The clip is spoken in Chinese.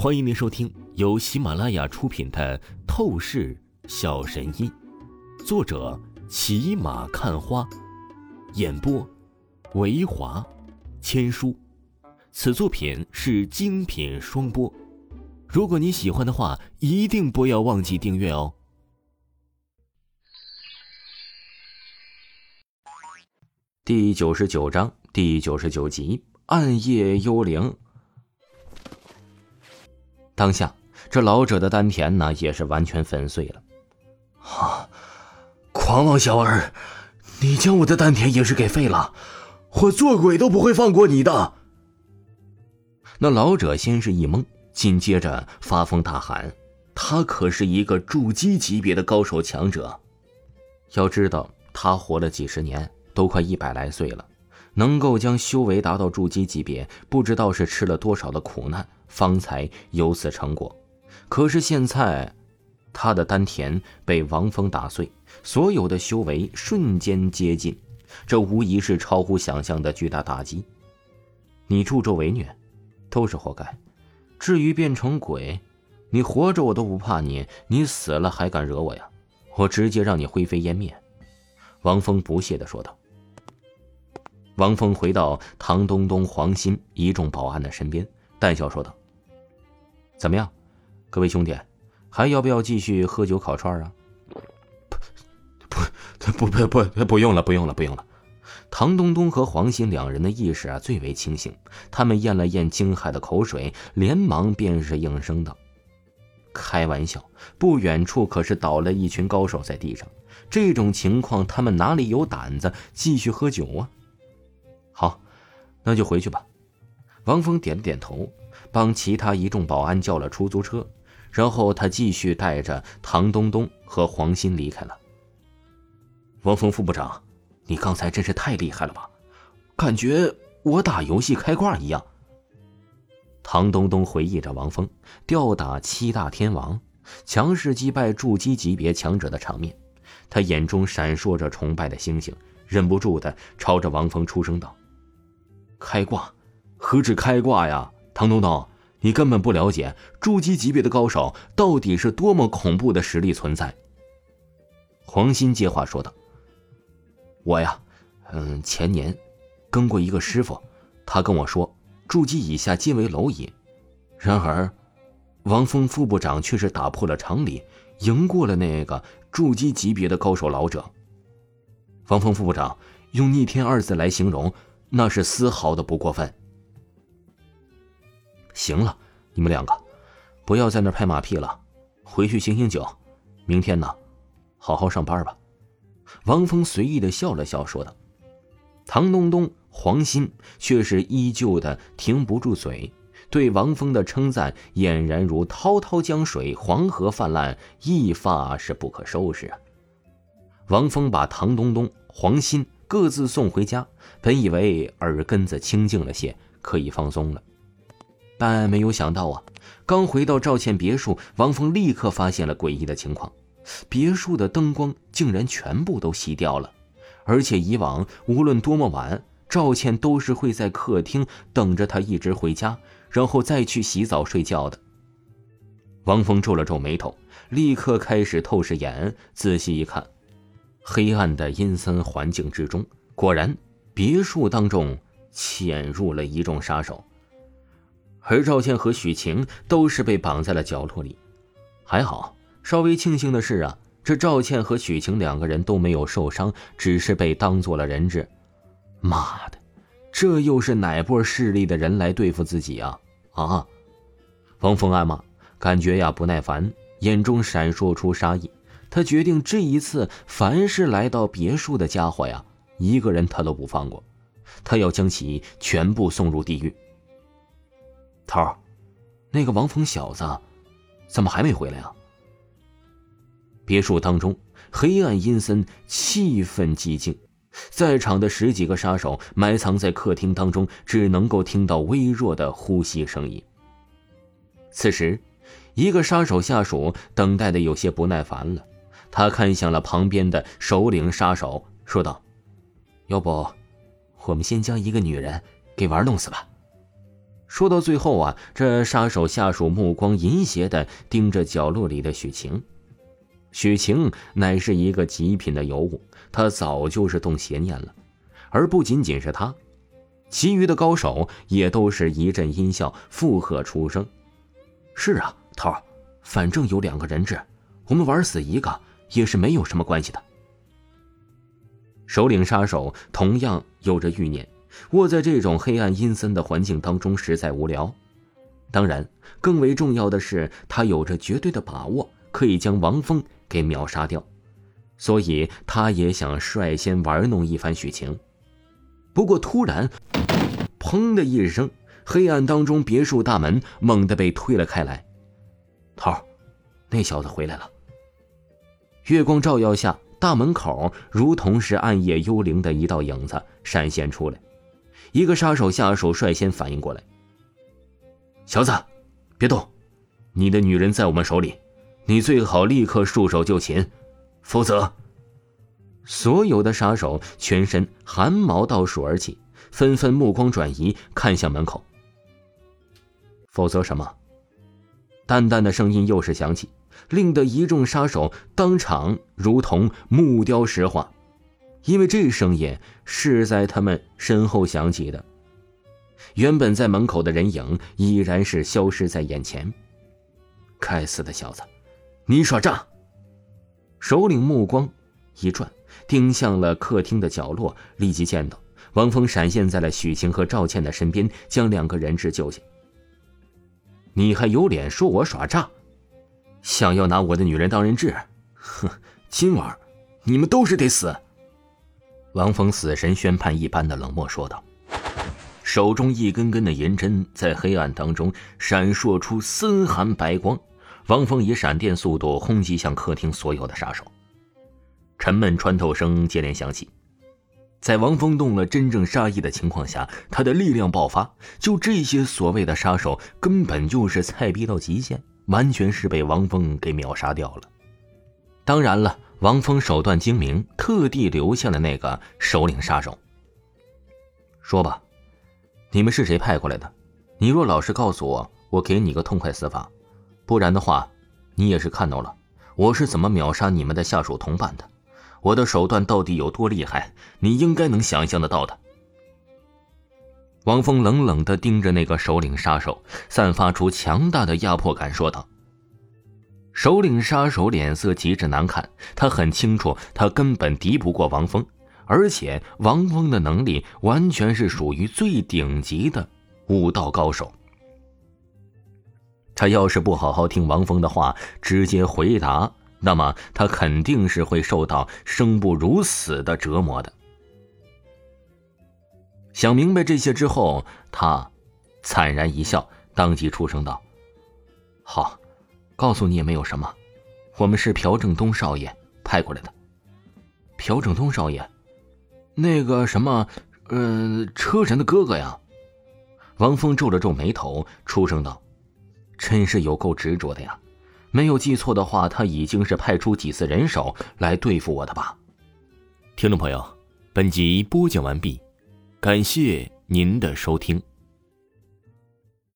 欢迎您收听由喜马拉雅出品的《透视小神医》，作者骑马看花，演播维华千书。此作品是精品双播。如果你喜欢的话，一定不要忘记订阅哦。第九十九章第九十九集：暗夜幽灵。当下，这老者的丹田呢，也是完全粉碎了。啊！狂妄小儿，你将我的丹田也是给废了，我做鬼都不会放过你的！那老者先是一懵，紧接着发疯大喊：“他可是一个筑基级别的高手强者，要知道他活了几十年，都快一百来岁了。”能够将修为达到筑基级别，不知道是吃了多少的苦难，方才有此成果。可是现在，他的丹田被王峰打碎，所有的修为瞬间接近，这无疑是超乎想象的巨大打击。你助纣为虐，都是活该。至于变成鬼，你活着我都不怕你，你死了还敢惹我呀？我直接让你灰飞烟灭。”王峰不屑地说道。王峰回到唐东东、黄鑫一众保安的身边，淡笑说道：“怎么样，各位兄弟，还要不要继续喝酒烤串啊？”“不不不不不不用了，不用了，不用了。”唐东东和黄鑫两人的意识啊最为清醒，他们咽了咽惊骇的口水，连忙便是应声道：“开玩笑，不远处可是倒了一群高手在地上，这种情况他们哪里有胆子继续喝酒啊？”那就回去吧。王峰点了点头，帮其他一众保安叫了出租车，然后他继续带着唐东东和黄鑫离开了。王峰副部长，你刚才真是太厉害了吧？感觉我打游戏开挂一样。唐东东回忆着王峰吊打七大天王、强势击败筑基级别强者的场面，他眼中闪烁着崇拜的星星，忍不住的朝着王峰出声道。开挂，何止开挂呀！唐东东，你根本不了解筑基级别的高手到底是多么恐怖的实力存在。黄鑫接话说道：“我呀，嗯，前年跟过一个师傅，他跟我说，筑基以下皆为蝼蚁。然而，王峰副部长却是打破了常理，赢过了那个筑基级别的高手老者。王峰副部长用逆天二字来形容。”那是丝毫的不过分。行了，你们两个，不要在那拍马屁了，回去醒醒酒，明天呢，好好上班吧。王峰随意的笑了笑，说道。唐东东、黄鑫却是依旧的停不住嘴，对王峰的称赞俨然如滔滔江水，黄河泛滥，一发是不可收拾啊。王峰把唐东东、黄鑫。各自送回家，本以为耳根子清净了些，可以放松了，但没有想到啊，刚回到赵倩别墅，王峰立刻发现了诡异的情况：别墅的灯光竟然全部都熄掉了，而且以往无论多么晚，赵倩都是会在客厅等着他一直回家，然后再去洗澡睡觉的。王峰皱了皱眉头，立刻开始透视眼，仔细一看。黑暗的阴森环境之中，果然，别墅当中潜入了一众杀手。而赵倩和许晴都是被绑在了角落里。还好，稍微庆幸的是啊，这赵倩和许晴两个人都没有受伤，只是被当做了人质。妈的，这又是哪波势力的人来对付自己啊？啊！王峰暗骂，感觉呀不耐烦，眼中闪烁出杀意。他决定这一次，凡是来到别墅的家伙呀，一个人他都不放过，他要将其全部送入地狱。头儿，那个王峰小子，怎么还没回来啊？别墅当中黑暗阴森，气氛寂静，在场的十几个杀手埋藏在客厅当中，只能够听到微弱的呼吸声音。此时，一个杀手下属等待的有些不耐烦了。他看向了旁边的首领杀手，说道：“要不，我们先将一个女人给玩弄死吧。”说到最后啊，这杀手下属目光淫邪的盯着角落里的许晴。许晴乃是一个极品的尤物，他早就是动邪念了。而不仅仅是他，其余的高手也都是一阵阴笑，附和出声：“是啊，头儿，反正有两个人质，我们玩死一个也是没有什么关系的。”首领杀手同样有着欲念，卧在这种黑暗阴森的环境当中实在无聊。当然，更为重要的是，他有着绝对的把握，可以将王峰给秒杀掉，所以他也想率先玩弄一番许晴。不过突然，砰的一声，黑暗当中别墅大门猛地被推了开来。头儿，那小子回来了。月光照耀下，大门口如同是暗夜幽灵的一道影子闪现出来。一个杀手下手率先反应过来：“小子，别动，你的女人在我们手里，你最好立刻束手就擒，否则……”所有的杀手全身汗毛倒竖而起，纷纷目光转移，看向门口。否则什么？淡淡的声音又是响起，令得一众杀手当场如同木雕石化，因为这声音是在他们身后响起的。原本在门口的人影已然是消失在眼前。该死的小子，你耍诈！首领目光一转。盯向了客厅的角落，立即见到王峰闪现在了许晴和赵倩的身边，将两个人质救下。你还有脸说我耍诈？想要拿我的女人当人质？哼！今晚你们都是得死！王峰死神宣判一般的冷漠说道，手中一根根的银针在黑暗当中闪烁出森寒白光。王峰以闪电速度轰击向客厅所有的杀手。沉闷穿透声接连响起，在王峰动了真正杀意的情况下，他的力量爆发。就这些所谓的杀手，根本就是菜逼到极限，完全是被王峰给秒杀掉了。当然了，王峰手段精明，特地留下了那个首领杀手。说吧，你们是谁派过来的？你若老实告诉我，我给你个痛快死法；不然的话，你也是看到了我是怎么秒杀你们的下属同伴的。我的手段到底有多厉害？你应该能想象得到的。王峰冷冷的盯着那个首领杀手，散发出强大的压迫感，说道：“首领杀手脸色极致难看，他很清楚，他根本敌不过王峰，而且王峰的能力完全是属于最顶级的武道高手。他要是不好好听王峰的话，直接回答。”那么他肯定是会受到生不如死的折磨的。想明白这些之后，他惨然一笑，当即出声道：“好，告诉你也没有什么，我们是朴正东少爷派过来的。”朴正东少爷，那个什么，呃，车神的哥哥呀？王峰皱了皱眉头，出声道：“真是有够执着的呀。”没有记错的话，他已经是派出几次人手来对付我的吧？听众朋友，本集播讲完毕，感谢您的收听。